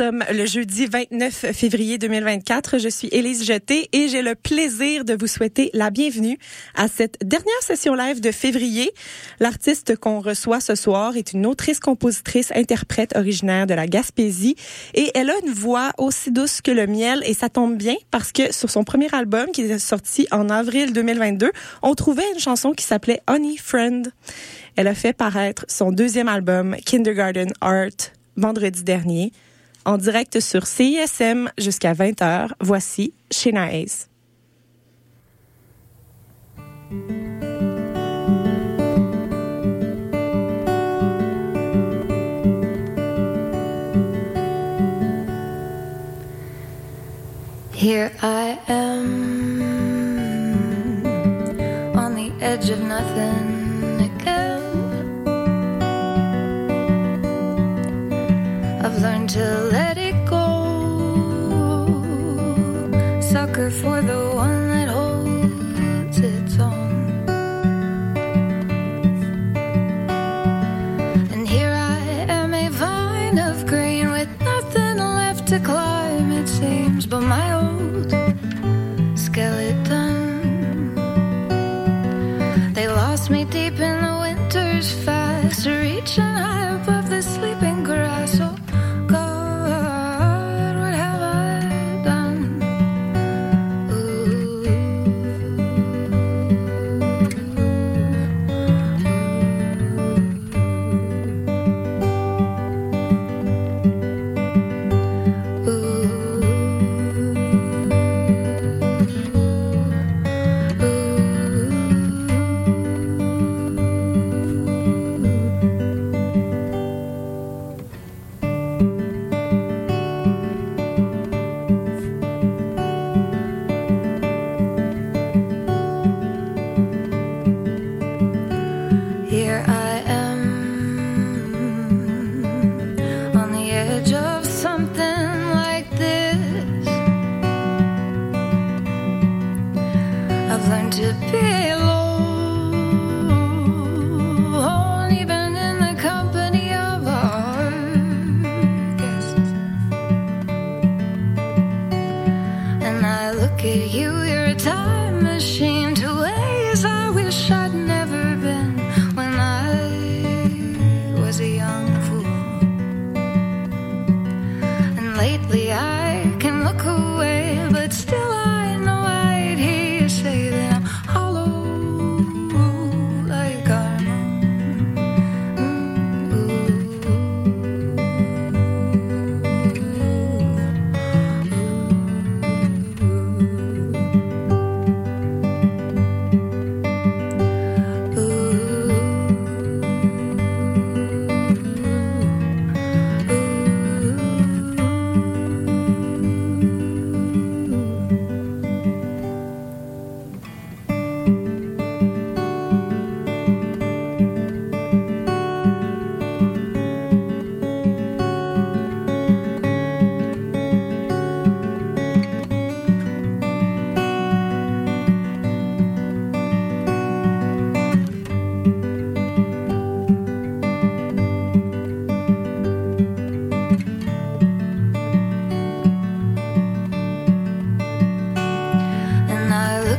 le jeudi 29 février 2024. Je suis Élise Jeté et j'ai le plaisir de vous souhaiter la bienvenue à cette dernière session live de février. L'artiste qu'on reçoit ce soir est une autrice, compositrice, interprète originaire de la Gaspésie et elle a une voix aussi douce que le miel et ça tombe bien parce que sur son premier album qui est sorti en avril 2022, on trouvait une chanson qui s'appelait Honey Friend. Elle a fait paraître son deuxième album Kindergarten Art vendredi dernier en direct sur CISM jusqu'à 20h. Voici Shina Hayes. Here I am on the edge of nothing I've learned to let it go. Sucker for the one that holds its own. And here I am, a vine of green with nothing left to climb, it seems, but my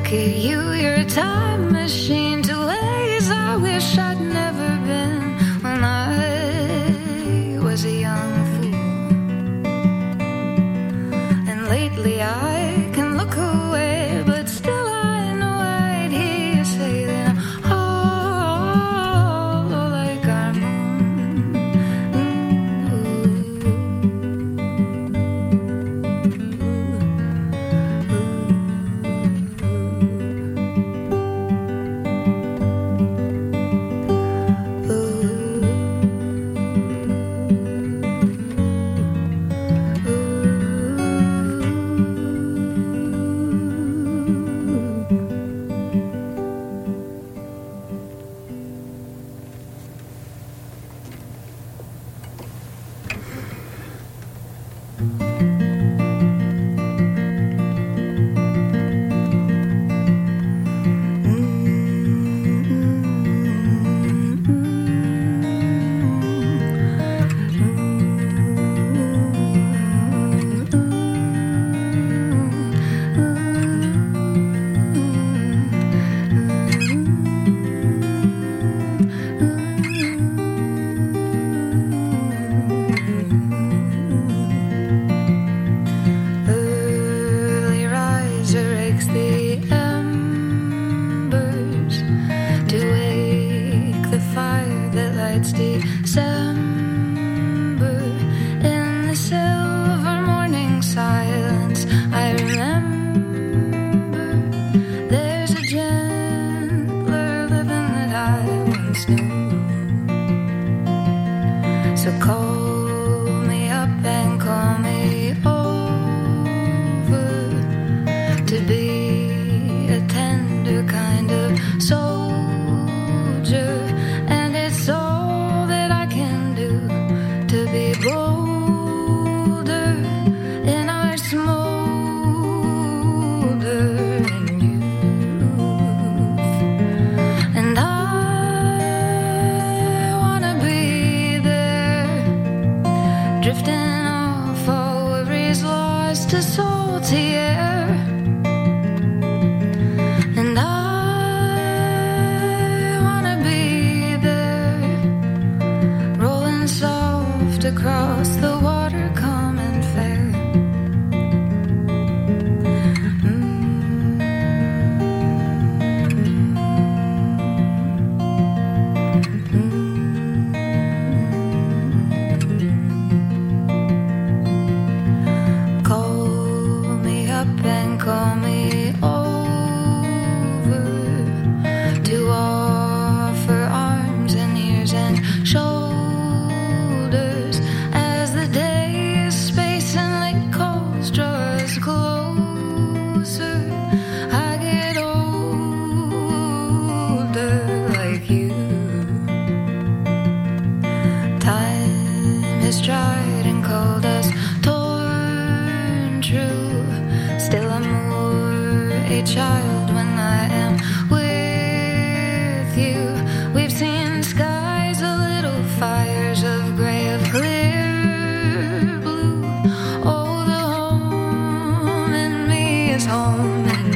I look at you, you're a time machine so cold.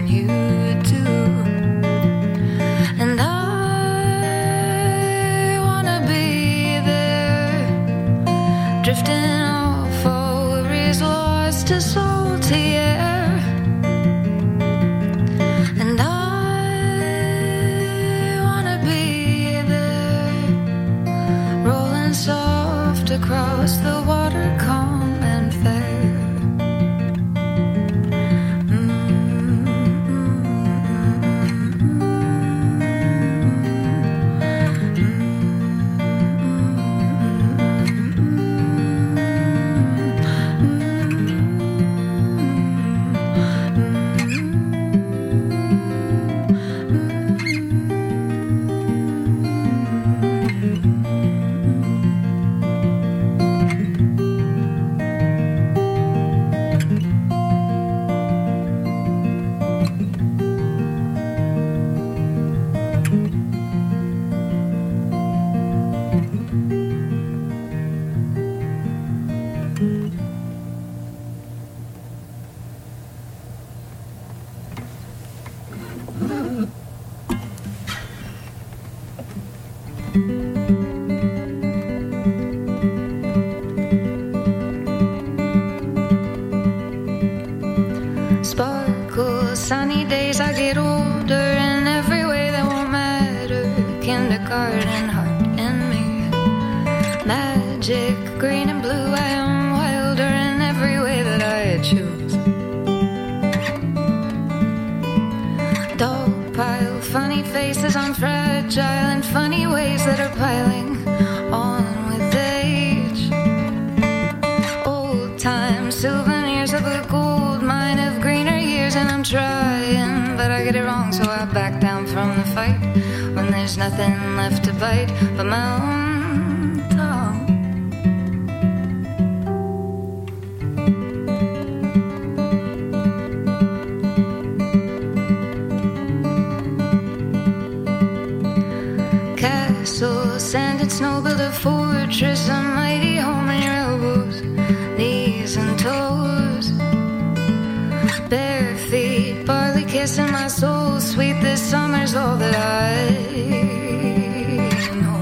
you. get it wrong, so I back down from the fight. When there's nothing left to bite but my own is all that I know.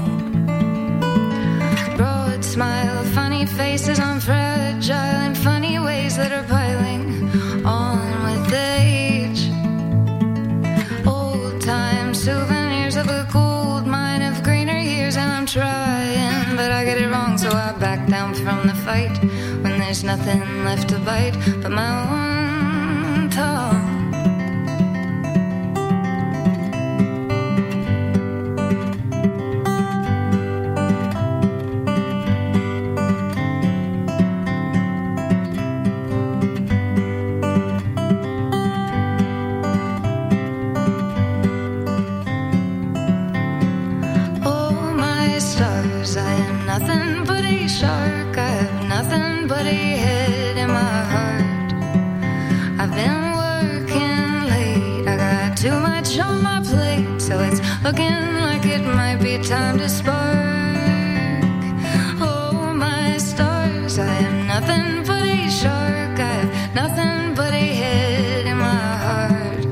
Broad smile, funny faces I'm fragile in funny ways that are piling on with age. Old time souvenirs of a gold mine of greener years, and I'm trying, but I get it wrong, so I back down from the fight when there's nothing left to bite but my own tongue. on my plate, so it's looking like it might be time to spark. Oh, my stars, I am nothing but a shark. I have nothing but a head in my heart.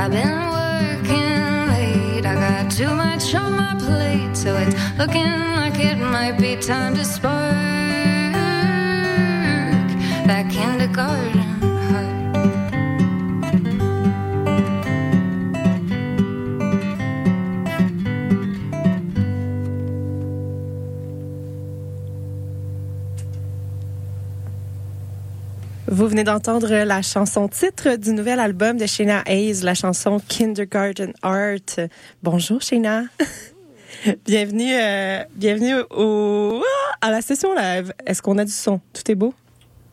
I've been working late, I got too much on my plate, so it's looking like it might be time to spark. That kindergarten. Vous venez d'entendre la chanson titre du nouvel album de Shayna Hayes, la chanson Kindergarten Art. Bonjour Shayna. bienvenue, euh, bienvenue au, à la session live. Est-ce qu'on a du son? Tout est beau?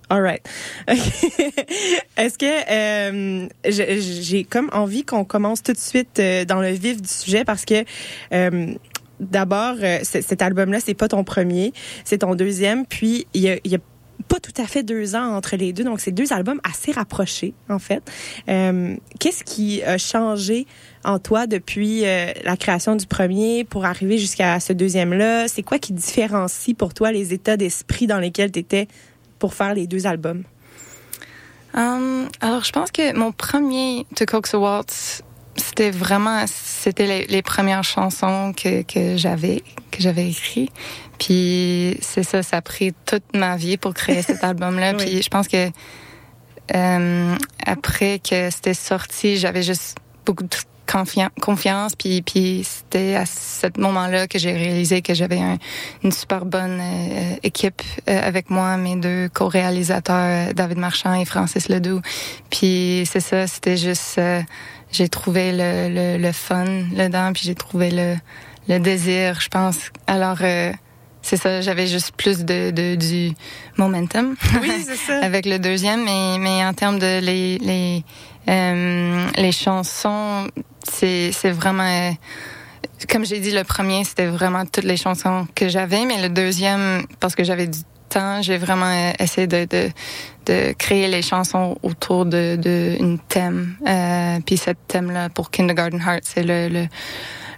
All right. Est-ce que euh, j'ai comme envie qu'on commence tout de suite euh, dans le vif du sujet parce que d'abord cet album-là c'est pas ton premier, c'est ton deuxième, puis il y a pas tout à fait deux ans entre les deux, donc c'est deux albums assez rapprochés en fait. Euh, Qu'est-ce qui a changé en toi depuis euh, la création du premier pour arriver jusqu'à ce deuxième-là? C'est quoi qui différencie pour toi les états d'esprit dans lesquels tu étais pour faire les deux albums? Um, alors, je pense que mon premier To Coax Waltz, c'était vraiment, c'était les, les premières chansons que, que j'avais, que j'avais écrit. Puis c'est ça, ça a pris toute ma vie pour créer cet album-là. Oui. Puis je pense que euh, après que c'était sorti, j'avais juste beaucoup de confian- confiance. Puis, puis c'était à ce moment-là que j'ai réalisé que j'avais un- une super bonne euh, équipe euh, avec moi, mes deux co-réalisateurs, euh, David Marchand et Francis Ledoux. Puis c'est ça, c'était juste, euh, j'ai trouvé le, le, le fun là-dedans, puis j'ai trouvé le, le désir, je pense. Alors, euh, c'est ça, j'avais juste plus de, de du momentum. Oui, c'est ça. avec le deuxième, mais, mais en termes de les, les, euh, les chansons, c'est, c'est vraiment, euh, comme j'ai dit, le premier, c'était vraiment toutes les chansons que j'avais, mais le deuxième, parce que j'avais du temps, j'ai vraiment euh, essayé de, de, de créer les chansons autour de, de une thème. Euh, puis cette thème-là, pour Kindergarten Heart, c'est le, le,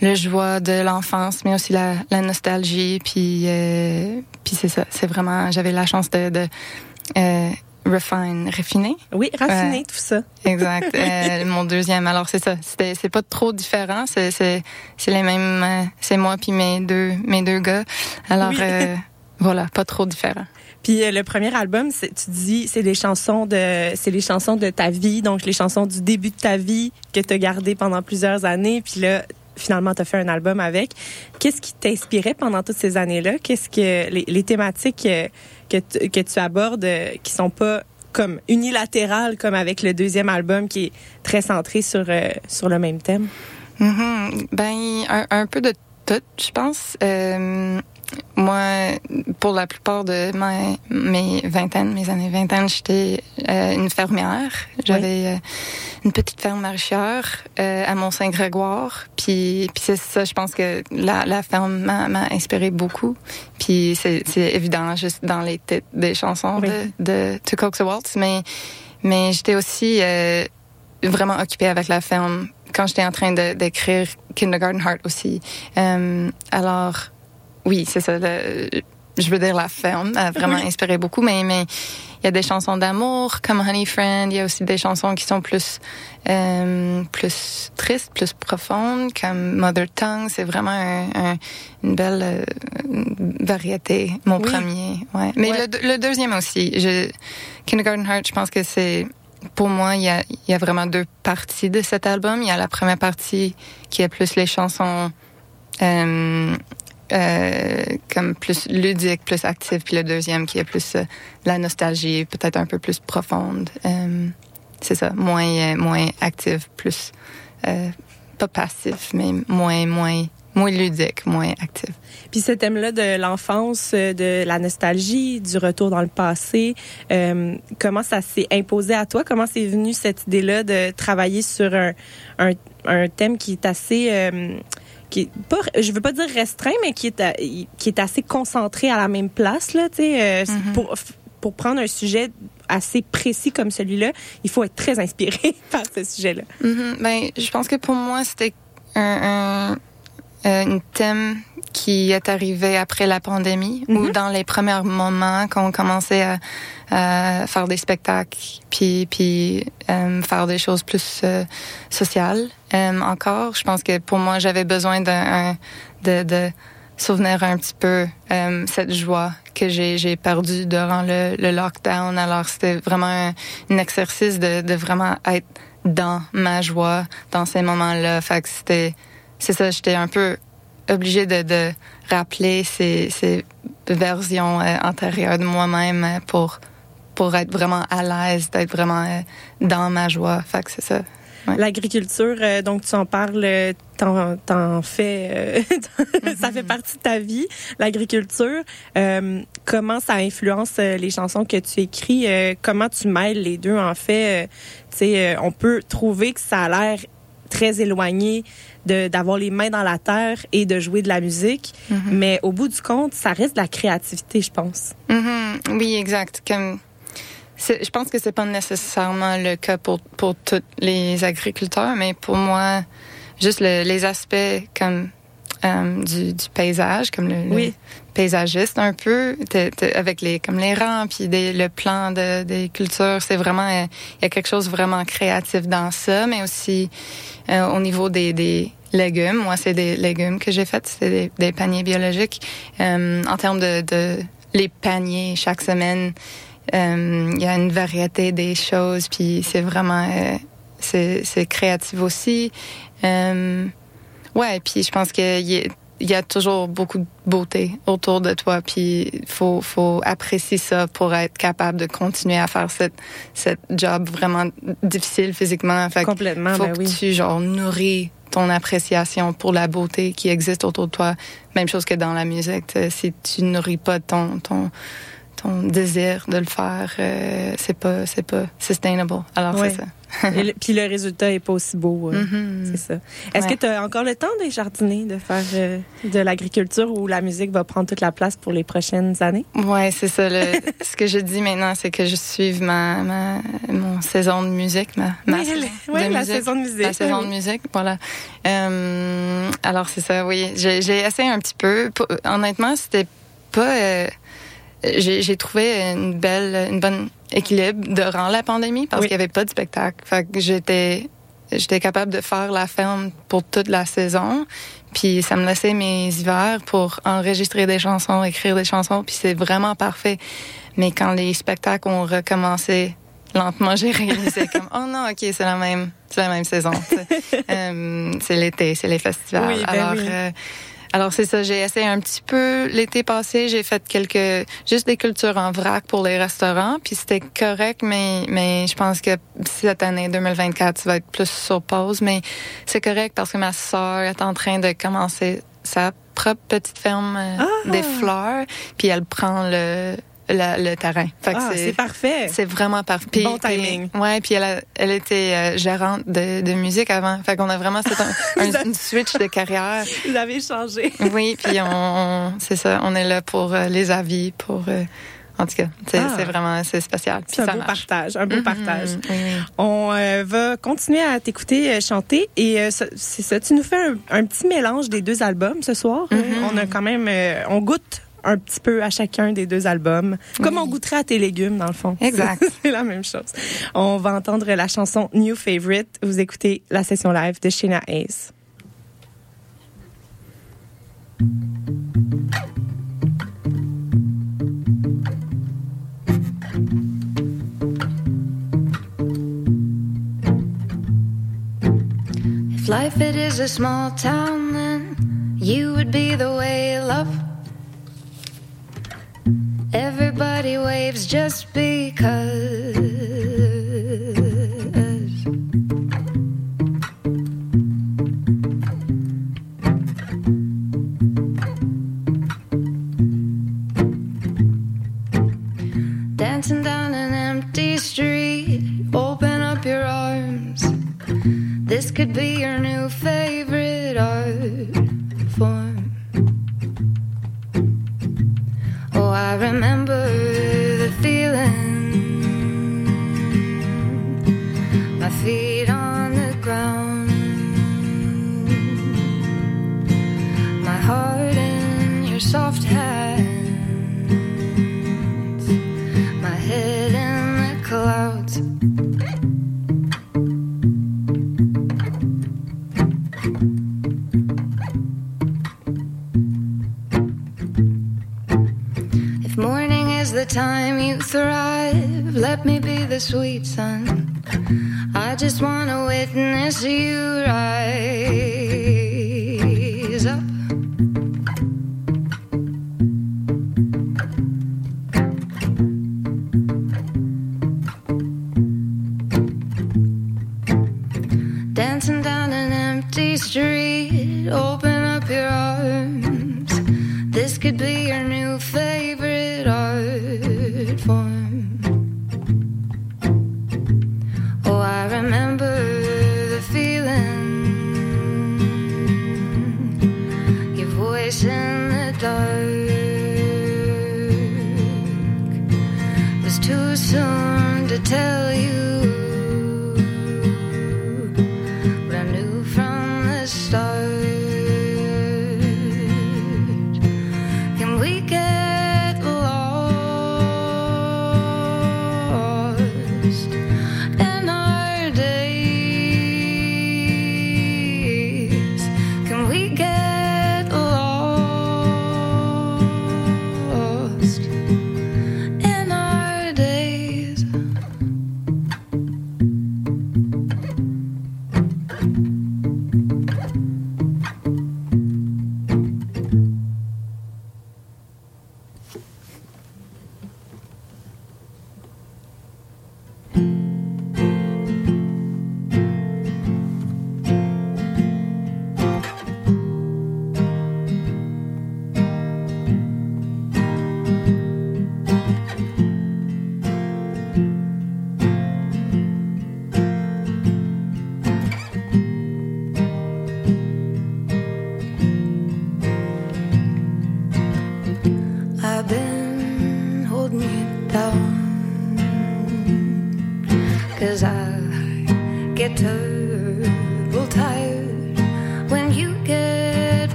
le joie de l'enfance, mais aussi la, la nostalgie. Puis, euh, puis c'est ça, c'est vraiment, j'avais la chance de, de euh, refine, raffiner. Oui, Ouais. tout ça. Exact. Euh, mon deuxième. Alors c'est ça. C'était, c'est pas trop différent. C'est, c'est, c'est les mêmes. c'est moi puis mes deux, mes deux gars. Alors Oui. euh, voilà, pas trop différent. Puis euh, le premier album, tu dis, c'est les chansons de, c'est les chansons de ta vie, donc les chansons du début de ta vie que tu as gardées pendant plusieurs années. Puis là, finalement, tu as fait un album avec. Qu'est-ce qui t'inspirait pendant toutes ces années-là? Qu'est-ce que les, les thématiques euh, que tu, que tu abordes euh, qui sont pas comme unilatérales comme avec le deuxième album qui est très centré sur euh, sur le même thème? Mhm. Ben un, un peu de tout, je pense. Euh, moi, pour la plupart de ma, mes vingtaines, mes années vingtaine, j'étais euh, une fermière. J'avais euh, une petite ferme maraîchère euh, à Mont-Saint-Grégoire. Puis, puis c'est ça, je pense que la, la ferme m'a inspiré beaucoup. Puis c'est évident juste dans les titres des chansons Oui. de, de To Coax a Waltz, mais mais j'étais aussi euh, vraiment occupée avec la ferme quand j'étais en train de- d'écrire Kindergarten Heart aussi. Alors, oui, c'est ça. le- je veux dire, la ferme a vraiment Oui. inspiré beaucoup, mais mais il y a des chansons d'amour comme Honey Friend. Il y a aussi des chansons qui sont plus euh, plus tristes, plus profondes, comme Mother Tongue. C'est vraiment un- un- une belle euh, variété. Mon Oui. premier, ouais. Mais Ouais. le, le deuxième aussi. Je, Kindergarten Heart, je pense que c'est pour moi, il y, a, il y a vraiment deux parties de cet album. Il y a la première partie qui est plus les chansons euh, euh, comme plus ludiques, plus actives, puis le deuxième qui est plus euh, la nostalgie, peut-être un peu plus profonde. Euh, c'est ça, moins moins active, plus pas passif, mais moins moins moins ludique, moins actif. Puis ce thème-là de l'enfance, de la nostalgie, du retour dans le passé, comment ça s'est imposé à toi? Comment c'est venu cette idée-là de travailler sur un, un, thème qui est assez... qui est pas, je veux pas dire restreint, mais qui est, à- qui est assez concentré à la même place, là, tu sais, euh, Mhm. pour, pour prendre un sujet assez précis comme celui-là, il faut être très inspiré par ce sujet-là. Mhm. Ben, je pense que pour moi, c'était un, un, un thème qui est arrivé après la pandémie ou Mhm. dans les premiers moments quand on commençait à, à faire des spectacles puis puis euh, faire des choses plus euh, sociales euh, encore je pense que pour moi j'avais besoin d'un un- de, de souvenir un petit peu euh, cette joie que j'ai j'ai perdue durant le, le lockdown. Alors c'était vraiment un, un exercice de, de vraiment être dans ma joie dans ces moments-là. Fait que c'était c'est ça, j'étais un peu obligée de, rappeler ces, versions euh, antérieures de moi-même euh, pour pour être vraiment à l'aise, d'être vraiment euh, dans ma joie. Fait que c'est ça. L'agriculture, donc tu en parles, t'en, fais, ça fait partie de ta vie, l'agriculture. Comment ça influence les chansons que tu écris? Comment tu mêles les deux? En fait, tu sais, on peut trouver que ça a l'air très éloigné d'avoir les mains dans la terre et de jouer de la musique, Mhm. mais au bout du compte, ça reste de la créativité, je pense. Mhm. Oui, exact. Comme je pense que c'est pas nécessairement le cas pour pour tous les agriculteurs, mais pour moi, juste le- les aspects comme euh, du, du paysage, comme le. Paysagiste un peu, t'es- t'es- avec les comme les rangs puis des- le plan de, des cultures, c'est vraiment euh, il y a quelque chose vraiment créatif dans ça, mais aussi euh, au niveau des, des légumes. Moi, c'est des légumes que j'ai fait, c'est des, des paniers biologiques. Euh, en termes de, de les paniers chaque semaine, euh, il y a une variété des choses, puis c'est vraiment euh, c'est créatif aussi. Euh, ouais, puis je pense a- il y a toujours beaucoup de beauté autour de toi, puis faut faut apprécier ça pour être capable de continuer à faire cette cette job vraiment difficile physiquement. Fait Complètement, faut ben que oui. tu genre nourris ton appréciation pour la beauté qui existe autour de toi. Même chose que dans la musique. t'sais, Si tu nourris pas ton ton ton désir de le faire, euh, c'est pas c'est pas sustainable. Alors c'est ça. Et Puis le résultat est pas aussi beau. euh, Mhm. C'est ça. Est-ce Ouais. que tu as encore le temps de jardiner, de faire euh, de l'agriculture où la musique va prendre toute la place pour les prochaines années? Ouais, c'est ça. Le, ce que je dis maintenant, c'est que je suive ma, ma mon saison de musique, ma, ma oui, ouais, de la musique. saison de musique. La saison oui. de musique, voilà. Euh, alors c'est ça, oui. J'ai essayé un petit peu. Honnêtement, c'était pas. euh, j'ai trouvé une belle, une bonne équilibre durant la pandémie parce Oui. qu'il y avait pas de spectacle. Fait que j'étais j'étais capable de faire la ferme pour toute la saison. Puis ça me laissait mes hivers pour enregistrer des chansons, écrire des chansons. Puis c'est vraiment parfait. Mais quand les spectacles ont recommencé lentement, j'ai réalisé comme oh non, ok, c'est la même, c'est la même saison. Euh, c'est l'été, c'est les festivals. Oui, ben alors, oui. euh, alors c'est ça. J'ai essayé un petit peu l'été passé. J'ai fait quelques juste des cultures en vrac pour les restaurants. Puis c'était correct, mais mais je pense que cette année 2024, ça va être plus sur pause. Mais c'est correct parce que ma sœur est en train de commencer sa propre petite ferme euh, Ah! des fleurs. Puis elle prend le la- le terrain. Ah, c'est parfait. c'est vraiment parfait. Bon timing. puis- ouais, puis elle, a- elle était euh, gérante de, de musique avant. Fait qu'on a vraiment fait un, un- une switch de carrière. Vous avez changé. Oui, puis on, on- c'est ça, on est là pour euh, les avis, pour euh, en tout cas, c'est Ah. vraiment c'est spécial. C'est un beau marche. partage, un beau Mhm, partage. oui. On euh, va continuer à t'écouter euh, chanter et euh, c'est ça. Tu nous fais un, un petit mélange des deux albums ce soir. Mhm. Euh, On a quand même, euh, on goûte un petit peu à chacun des deux albums, comme on goûterait à tes légumes dans le fond. Exact. C'est la même chose. On va entendre la chanson New Favorite. Vous écoutez la session live de Sheena Hayes. If life it is a small town, then you would be the up. Everybody waves just because. Dancing down an empty street, open up your arms. This could be your new favorite art form. I remember the feeling. My feet on the ground. My heart in your soft hands. time you thrive. Let me be the sweet sun. I just wanna witness you rise.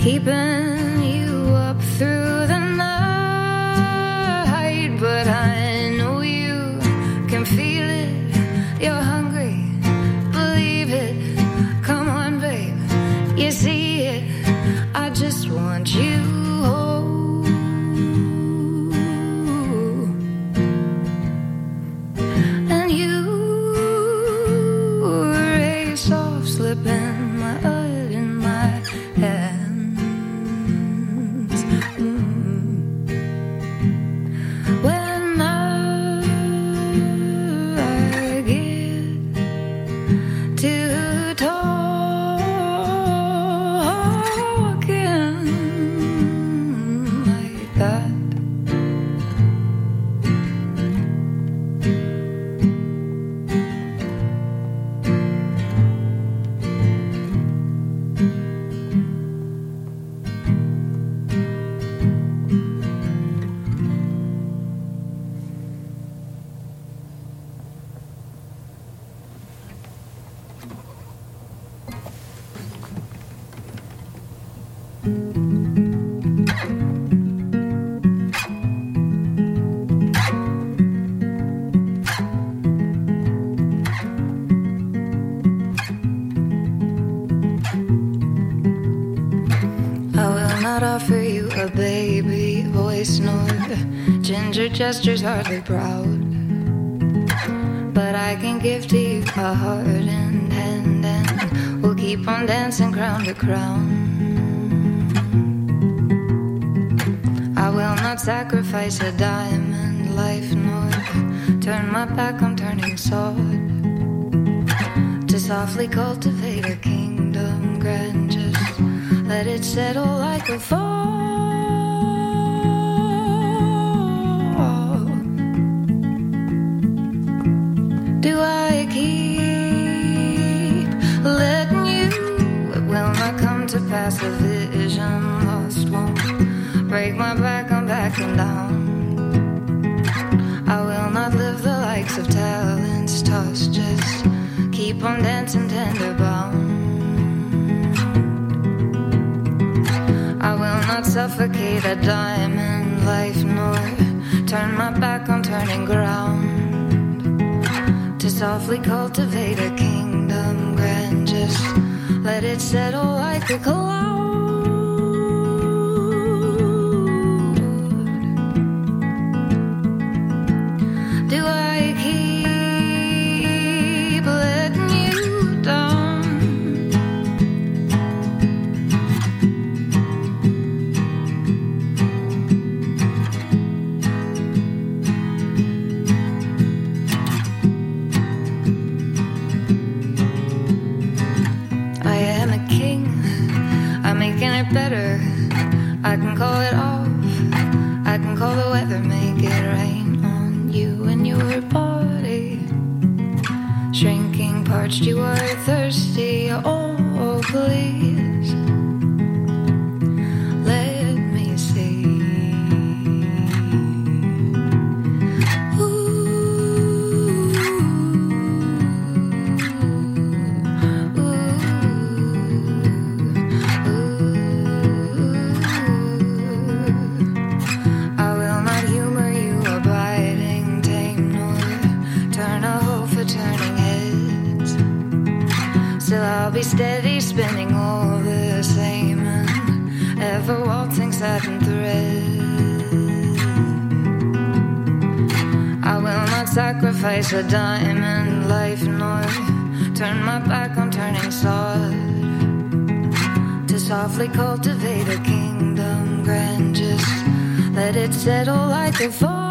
Keeping you up through gestures hardly proud. But I can give to you a heart and hand, and we'll keep on dancing crown to crown. I will not sacrifice a diamond life nor turn my back on turning sword to softly cultivate a kingdom grand. Just let it settle like a fall. To. A vision lost won't break my back. I'm backing down. I will not live the likes of talents tossed. Just keep on dancing tender bound. I will not suffocate a diamond life, nor turn my back on turning ground. To softly cultivate a kingdom grand, just let it settle like a cloud. Sacrifice a diamond life, nor turn my back on turning sod to softly cultivate a kingdom grand. Just let it settle like a fall.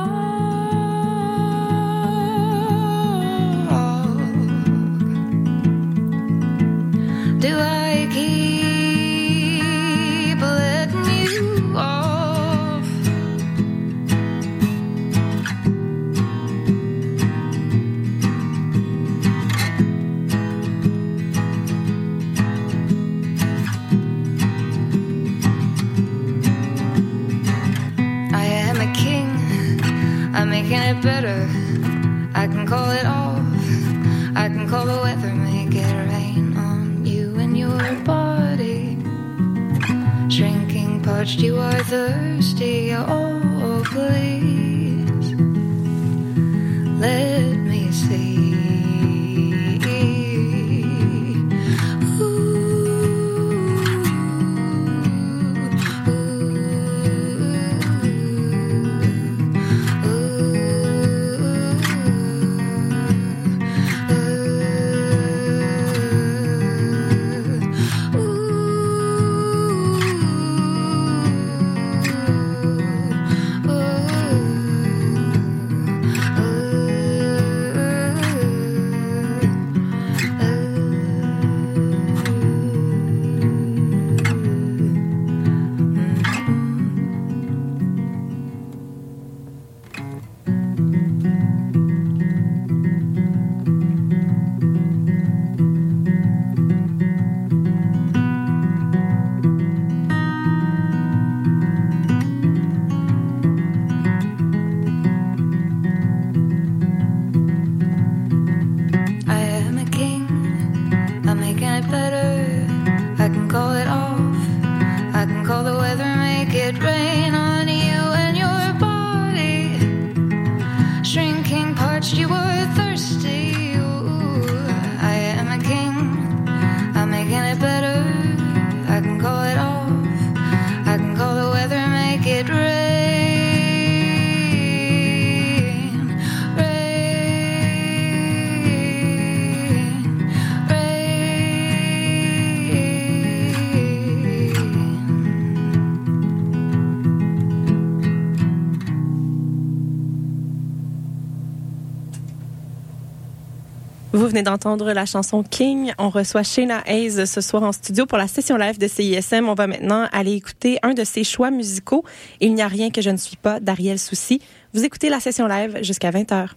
Vous venez d'entendre la chanson King. On reçoit Shayna Hayes ce soir en studio pour la session live de CISM. On va maintenant aller écouter un de ses choix musicaux. Il n'y a rien que je ne suis pas d'Ariel Soucy. Vous écoutez la session live jusqu'à 20h.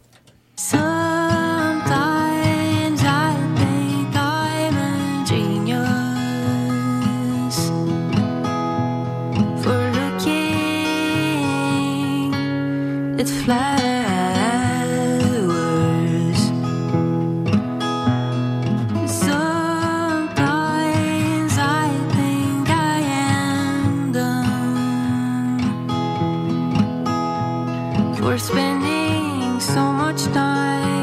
Sometimes I for spending so much time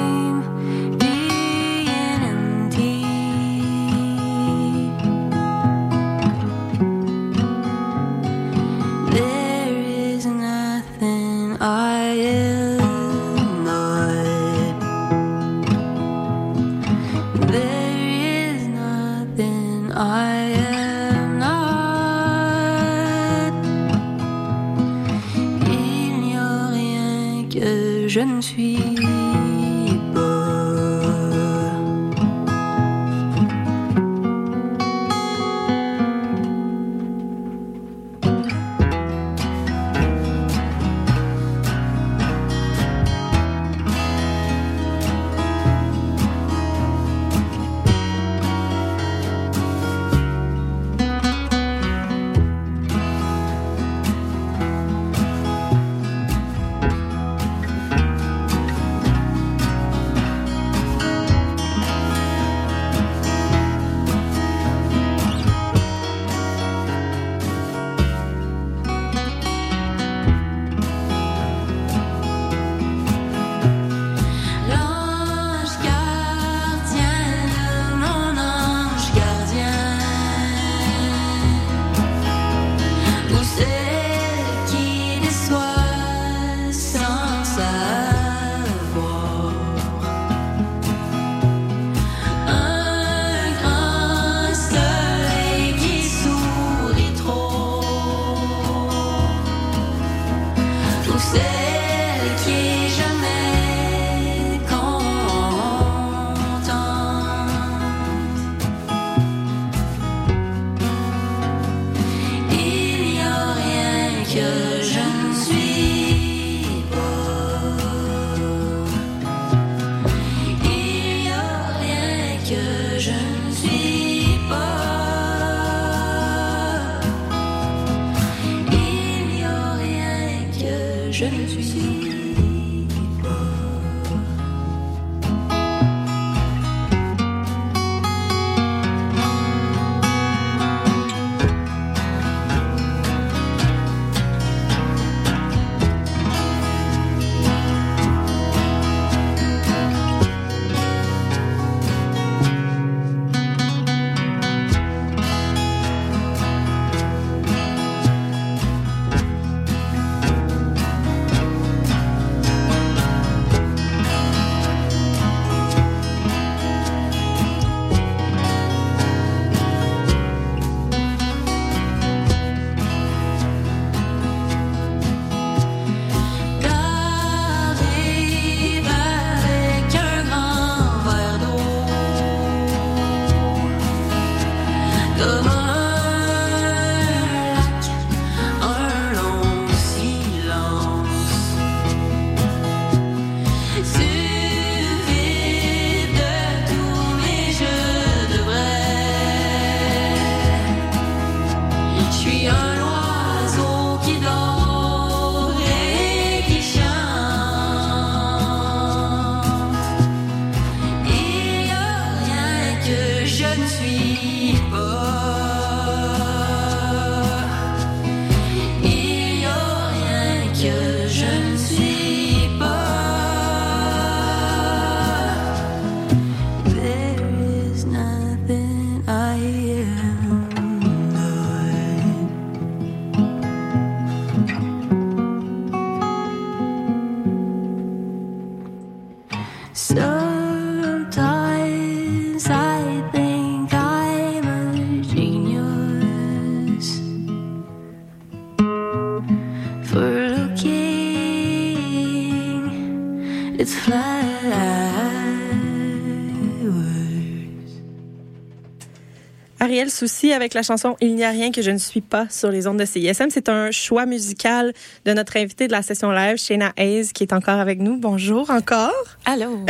Souci avec la chanson Il n'y a rien que je ne suis pas sur les ondes de CISM. C'est un choix musical de notre invité de la session live, Shayna Hayes, qui est encore avec nous. Bonjour encore. Allô?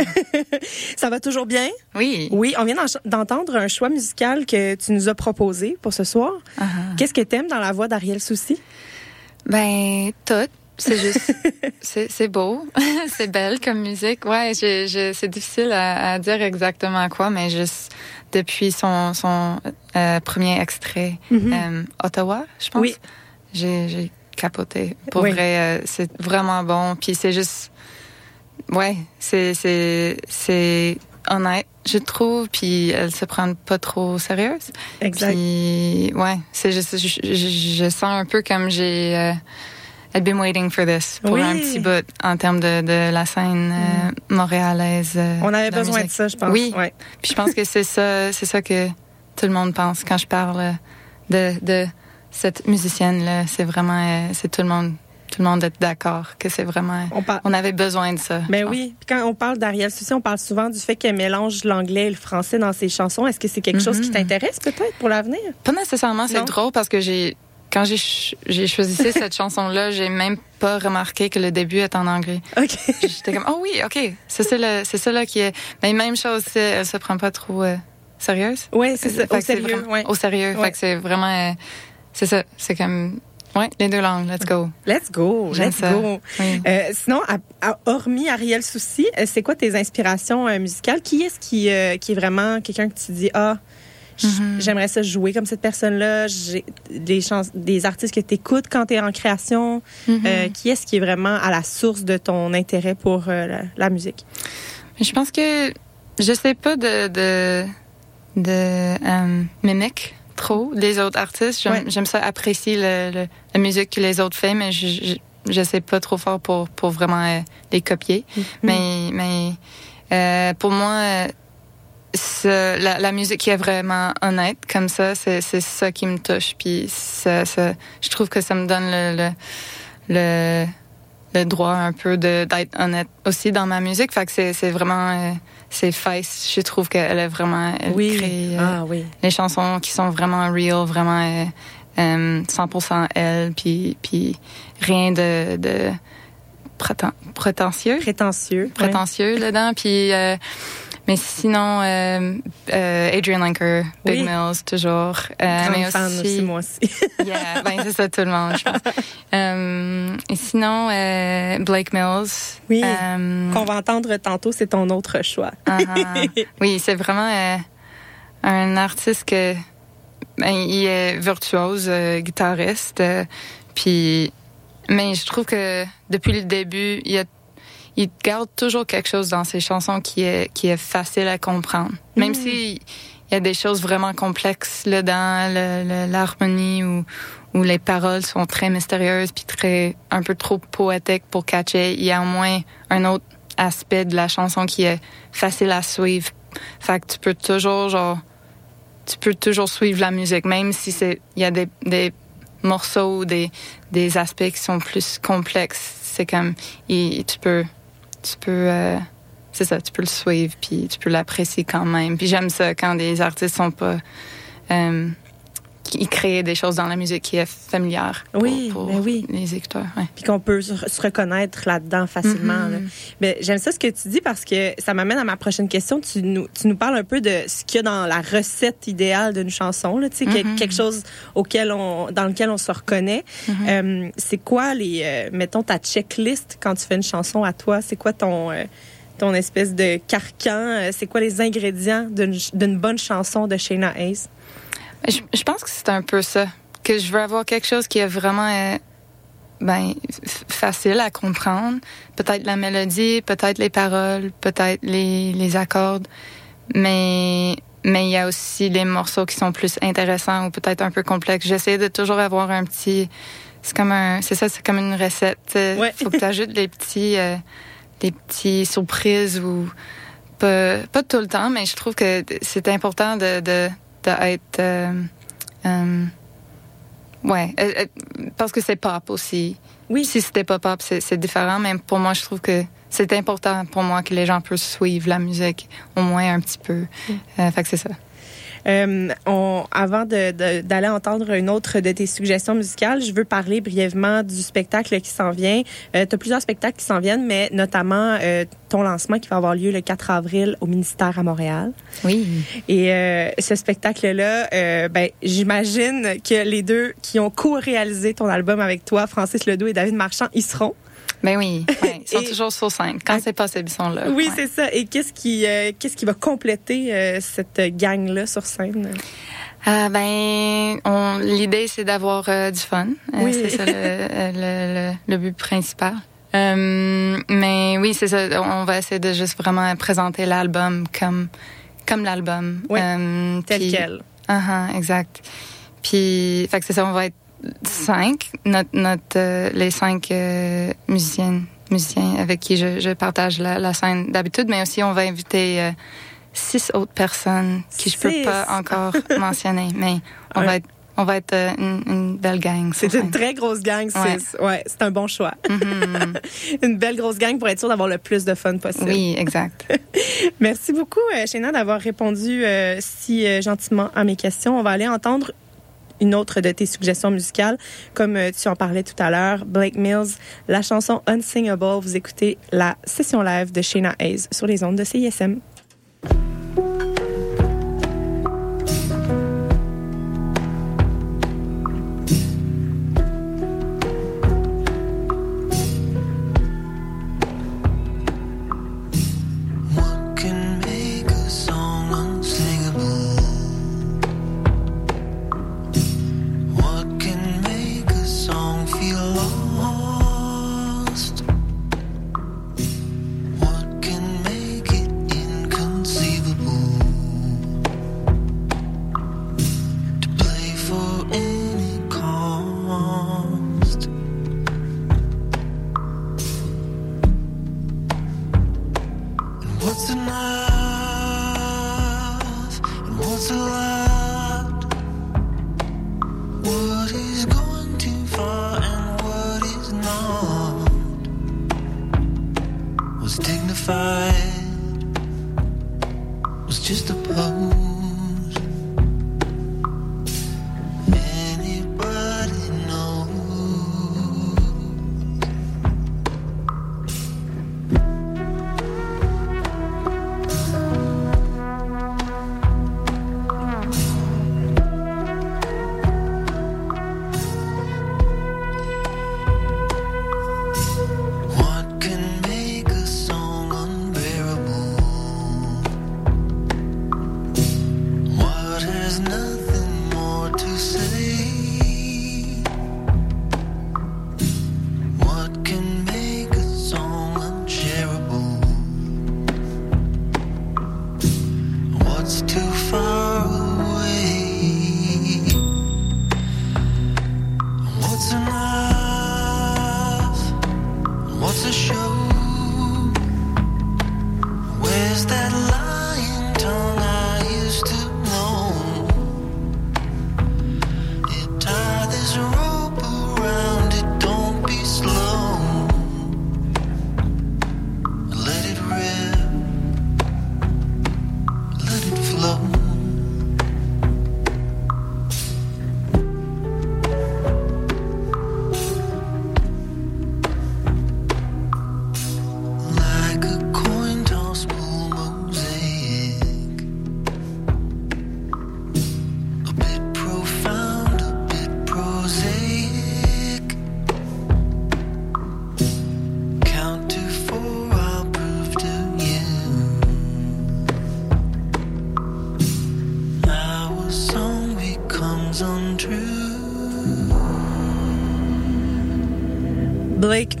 Ça va toujours bien? Oui. Oui, on vient d'en- d'entendre un choix musical que tu nous as proposé pour ce soir. Ah. Qu'est-ce que t'aimes dans la voix d'Ariel Souci? Ben, tout. C'est juste, c'est c'est beau, c'est belle comme musique. Ouais, je, je, c'est difficile à, à dire exactement quoi, mais juste depuis son, son euh, premier extrait, euh, Ottawa, je pense. Oui. J'ai, capoté. Pour Oui. vrai, euh, c'est vraiment bon. Puis c'est juste, ouais, c'est, c'est, c'est honnête, je trouve. Puis elle se prend pas trop sérieuse. Exact. Puis, ouais, c'est juste, je, je, je sens un peu comme j'ai. Euh, I've been waiting for this pour Oui. un petit bout en termes de, de la scène euh, montréalaise. euh, On avait besoin de ça, je pense. Oui. Ouais. Puis je pense que c'est ça, c'est ça que tout le monde pense quand je parle de, de cette musicienne là. C'est vraiment, euh, c'est tout le monde, tout le monde est d'accord que c'est vraiment. On. On avait besoin de ça. Ben je pense. oui. Puis quand on parle d'Ariel Souci, on parle souvent du fait qu'elle mélange l'anglais et le français dans ses chansons. Est-ce que c'est quelque chose qui Mhm. t'intéresse peut-être pour l'avenir? Pas nécessairement, c'est drôle parce que j'ai quand j'ai ch- j'ai choisi cette chanson là, j'ai même pas remarqué que le début est en anglais. OK. J'étais comme oh oui, OK, c'est ça le c'est ça là qui est mais même chose, elle se prend pas trop euh, sérieuse. Oui, c'est ça. Fait Au sérieux. vraiment- ouais. Au sérieux, Ouais. fait que c'est vraiment euh, c'est ça, c'est comme ouais, les deux langues, let's go. Let's go. Let's ça. go. Oui. Euh, sinon, à- à- hormis Ariel Souci, c'est quoi tes inspirations euh, musicales? Qui est-ce qui, euh, qui est vraiment quelqu'un que tu dis, ah, Mhm. j'aimerais ça jouer comme cette personne-là? J'ai des, des artistes que tu écoutes quand tu es en création. Mhm. Euh, qui est-ce qui est vraiment à la source de ton intérêt pour euh, la, la musique? Je pense que je sais pas de de de euh, mimique trop les autres artistes. J'aime Ouais. ça apprécier le, le- la musique que les autres font, mais je, je je sais pas trop fort pour pour vraiment euh, les copier. Mais mais euh, pour moi. Euh, la, la musique qui est vraiment honnête comme ça, c'est c'est ça qui me touche. Puis ça, ça- je trouve que ça me donne le, le, le, le droit un peu de d'être honnête aussi dans ma musique. Fait que c'est c'est vraiment euh, c'est Face. Je trouve qu'elle est vraiment elle Oui. crée euh, Ah oui. les chansons qui sont vraiment real, vraiment euh, euh, 100% elle. Puis puis rien de de préten- prétentieux Prétentieux. ouais. prétentieux là-dedans. Puis, euh, mais sinon, euh, euh, Adrian Linker, Big Oui. Mills, toujours. Euh, mais fan aussi, aussi, moi aussi. Yeah, ben c'est ça tout le monde, je pense. Euh, et sinon, Blake Mills. Oui. Qu'on va entendre tantôt, c'est ton autre choix. ah, ah. oui, c'est vraiment un artiste que ben, il est virtuose, guitariste, puis mais je trouve que depuis le début, il, a, il garde toujours quelque chose dans ses chansons qui est qui est facile à comprendre, même Mm. si il y a des choses vraiment complexes là-dedans, le- le- l'harmonie ou où les paroles sont très mystérieuses puis très un peu trop poétiques pour catcher. Il y a au moins un autre aspect de la chanson qui est facile à suivre. Fait que tu peux toujours genre tu peux toujours suivre la musique même si c'est il y a des, des morceaux ou des des aspects qui sont plus complexes. C'est comme il- tu peux tu peux euh, c'est ça, tu peux le suivre puis tu peux l'apprécier quand même. Puis j'aime ça quand des artistes sont pas euh, qui créer des choses dans la musique qui est familière pour, Oui, pour ben oui. les écouteurs. ouais. puis qu'on peut se reconnaître là-dedans facilement. Là. Mais j'aime ça ce que tu dis parce que ça m'amène à ma prochaine question. Tu nous, tu nous parles un peu de ce qu'il y a dans la recette idéale d'une chanson, là, tu sais, que- Mhm. quelque chose auquel on, dans lequel on se reconnaît. Mhm. Euh, c'est quoi les, euh, mettons ta checklist quand tu fais une chanson à toi? C'est quoi ton euh, ton espèce de carcan? C'est quoi les ingrédients d'une bonne chanson de Shayna Hayes Je, je pense que c'est un peu ça. Que je veux avoir quelque chose qui est vraiment euh, ben, facile à comprendre. Peut-être la mélodie, peut-être les paroles, peut-être les, les accords. Mais mais il y a aussi des morceaux qui sont plus intéressants ou peut-être un peu complexes. J'essaie de toujours avoir un petit... C'est comme un... C'est ça, c'est comme une recette. Il Ouais. faut que tu ajoutes des petits... euh, des petits surprises ou... Pas, pas tout le temps, mais je trouve que c'est important de, de, euh, euh, ouais, euh, parce que c'est pop aussi. Oui. Si c'était pas pop, c'est différent, mais pour moi, je trouve que c'est important pour moi que les gens puissent suivre la musique au moins un petit peu. Euh, fait que c'est ça. Euh, on, avant de- de- d'aller entendre une autre de tes suggestions musicales, je veux parler brièvement du spectacle qui s'en vient. tu as plusieurs spectacles qui s'en viennent, mais notamment euh, ton lancement qui va avoir lieu le 4 avril au ministère à Montréal. Oui. Et euh, ce spectacle-là, euh, ben, j'imagine que les deux qui ont co-réalisé ton album avec toi, Francis Ledoux et David Marchand, y seront. Ben oui, ouais, ils sont Et- toujours sur scène. Quand Ah. c'est possible, ils sont là. Oui, ouais. c'est ça. Et qu'est-ce qui, euh, qu'est-ce qui va compléter euh, cette gang-là sur scène? Ah, ben, on- l'idée, c'est d'avoir euh, du fun. Euh, Oui. C'est ça le, euh, le, le, le but principal. Euh, mais oui, c'est ça. On va essayer de juste vraiment présenter l'album comme, comme l'album. Oui, Euh, Tel puis- quel. Ah, ah, exact. Puis, fait que c'est ça, on va être cinq, notre, notre, euh, les cinq euh, musiciennes, musiciens avec qui je, je partage la, la scène d'habitude, mais aussi on va inviter euh, six autres personnes qui je peux Six. pas encore mentionner, mais on va être, on va être euh, une, une belle gang. C'est une très grosse gang, six. Ouais, c'est un bon choix. Mhm. une belle grosse gang pour être sûr d'avoir le plus de fun possible. oui, exact. Merci beaucoup, Shayna, d'avoir répondu si gentiment à mes questions. On va aller entendre une autre de tes suggestions musicales. Comme euh, tu en parlais tout à l'heure, Blake Mills, la chanson Unsingable. Vous écoutez la session live de Shayna Hayes sur les ondes de CISM.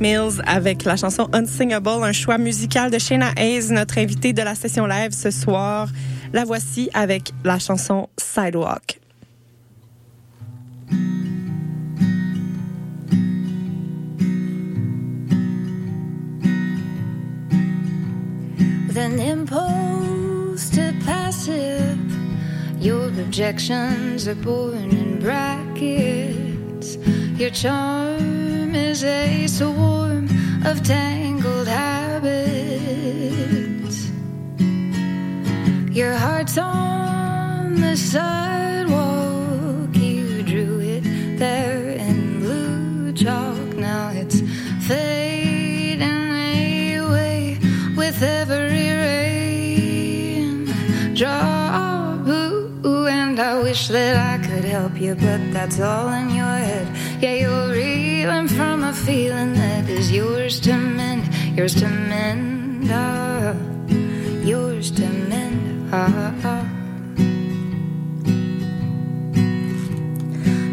Mills avec la chanson Unsingable, un choix musical de Shayna Hayes, notre invitée de la session live ce soir. La voici avec la chanson Sidewalk. Is a swarm of tangled habits. Your heart's on the sidewalk. You drew it there in blue chalk. Now it's fading away with every rain drop. Ooh, and I wish that I could help you, but that's all in your head. Yeah, you're reeling from a feeling that is yours to mend, yours to mend, ah, yours to mend. Ah.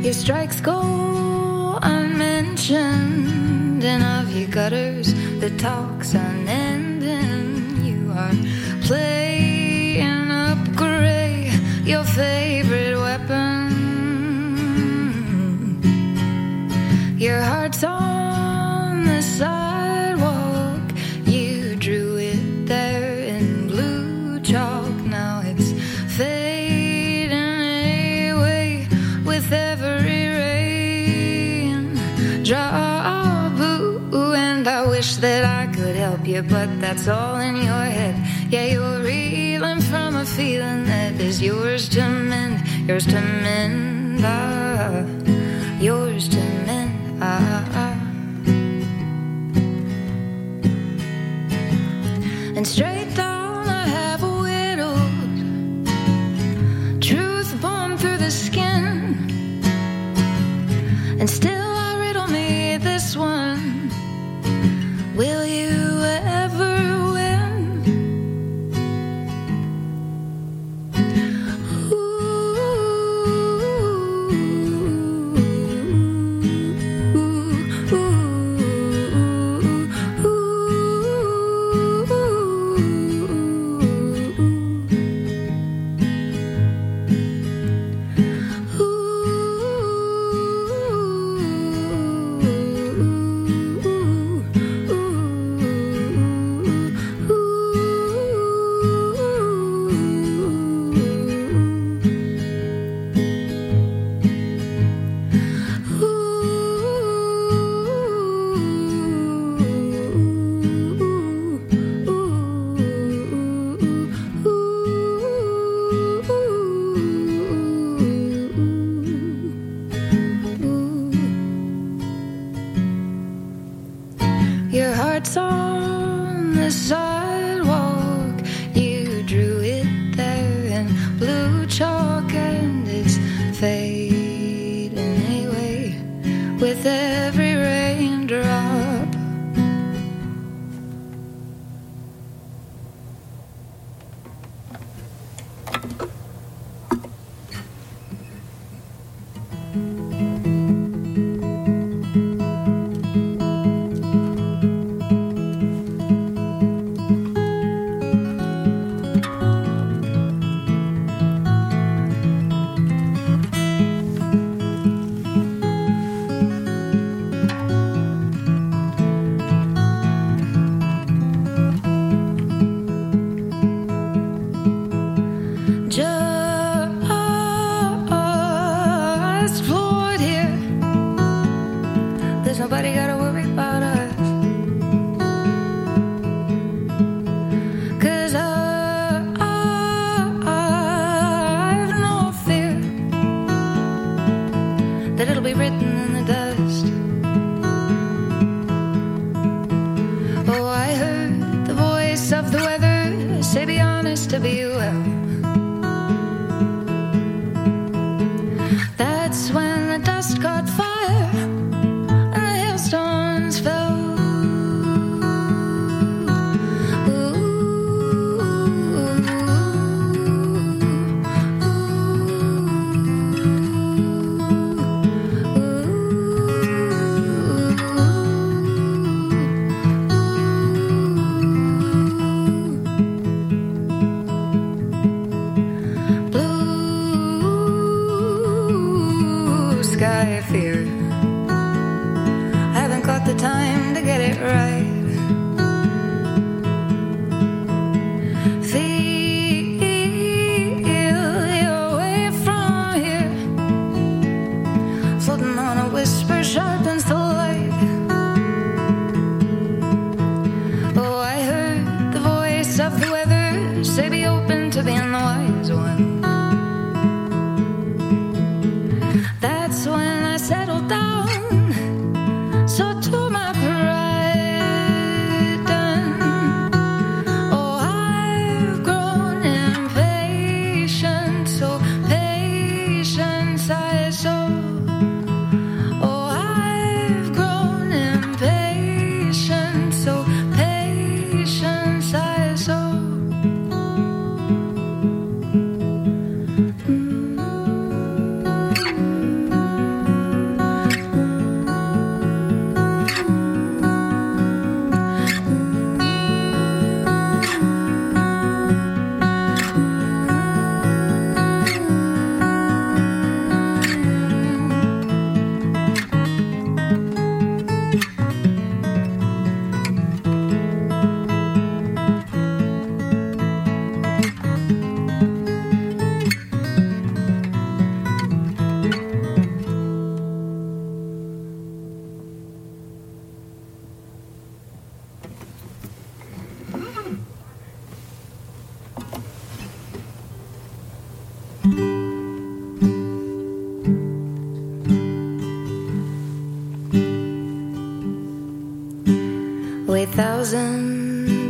Your strikes go unmentioned, and of your gutters, the talk's unending. You are playing heart's on the sidewalk. You drew it there in blue chalk. Now it's fading away with every rain drop. And I wish that I could help you, but that's all in your head. Yeah, you're reeling from a feeling that is yours to mend, yours to mend, ah, Your heart's on the sidewalk. sky feel.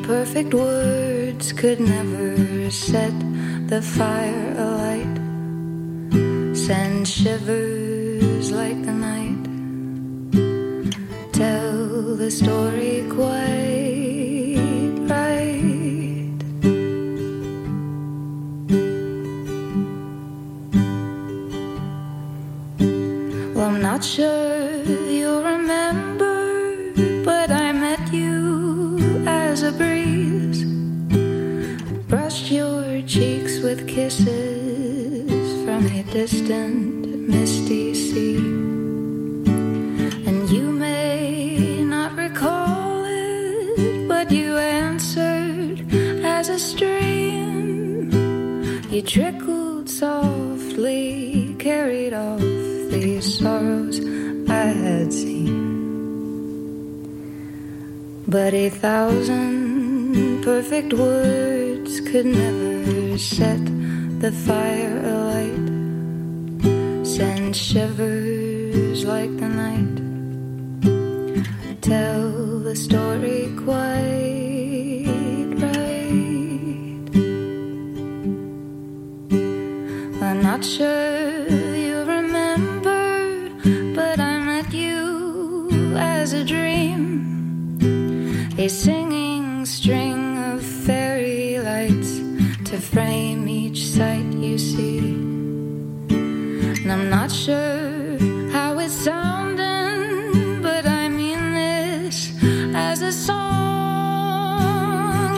Perfect words could never set the fire alight. Send shivers like the night. Tell the story quite right. Well, I'm not sure distant, misty sea. And you may not recall it, but you answered as a stream. You trickled softly, carried off these sorrows I had seen. But a thousand perfect words could never set the fire alight. Send shivers like the night. Tell the story quite right. I'm not sure you remember, but I met you as a dream. A singing string of fairy lights to frame each sight you see. And I'm not sure how it's sounding, but I mean this as a song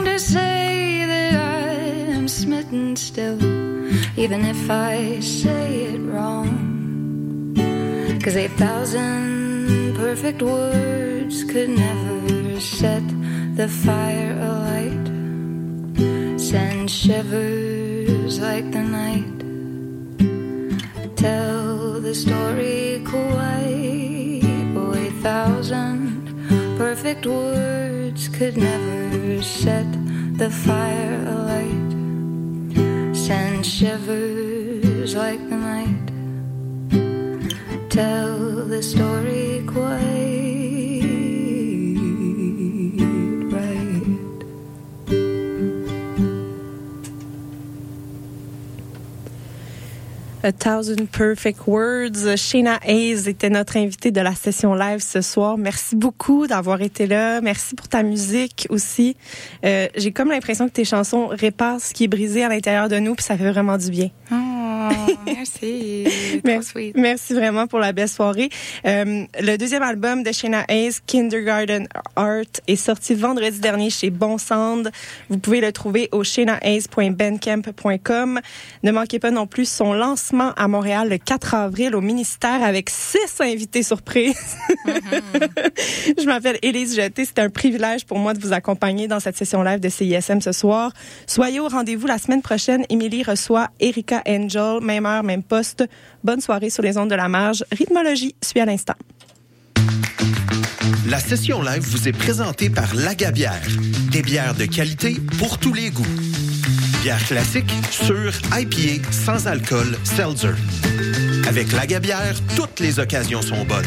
to say that I am smitten still, even if I say it wrong. Cause a thousand perfect words could never set the fire alight. Send shivers like the night. Tell the story quite. A thousand perfect words could never set the fire alight. Send shivers like the night. Tell the story quite A Thousand Perfect Words. Shayna Hayes était notre invitée de la session live ce soir. Merci beaucoup d'avoir été là. Merci pour ta musique aussi. Euh, J'ai comme l'impression que tes chansons réparent ce qui est brisé à l'intérieur de nous, puis ça fait vraiment du bien. Oh, merci. Trop Merci, sweet. merci vraiment pour la belle soirée. Euh, le deuxième album de Shayna Hayes, Kindergarten Art, est sorti vendredi dernier chez Bon Sound. Vous pouvez le trouver au shaynahayes.bandcamp.com. Ne manquez pas non plus son lancement à Montréal le 4 avril au ministère avec six invités surprises. Je m'appelle Élise Jeté. C'est un privilège pour moi de vous accompagner dans cette session live de CISM ce soir. Soyez au rendez-vous la semaine prochaine. Émilie reçoit Erika Angel Même heure, même poste. Bonne soirée sur les ondes de la marge. Rythmologie suit à l'instant. La session live vous est présentée par Lagabière. Des bières de qualité pour tous les goûts. Bière classique, sûre, IPA, sans alcool, seltzer. Avec Lagabière, toutes les occasions sont bonnes.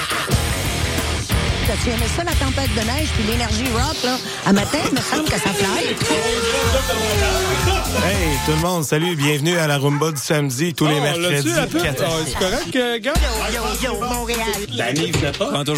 T'as-tu aimé ça, la tempête de neige puis l'énergie rock, là? À matin, il me semble que ça fly. Hey, tout le monde, salut, bienvenue à la Rumba du samedi, tous les Oh, mercredis. l'as-tu, la pub? 14. Ah, C'est correct, euh, gars? Yo, yo, Montréal. Danny, venait pas. Toujours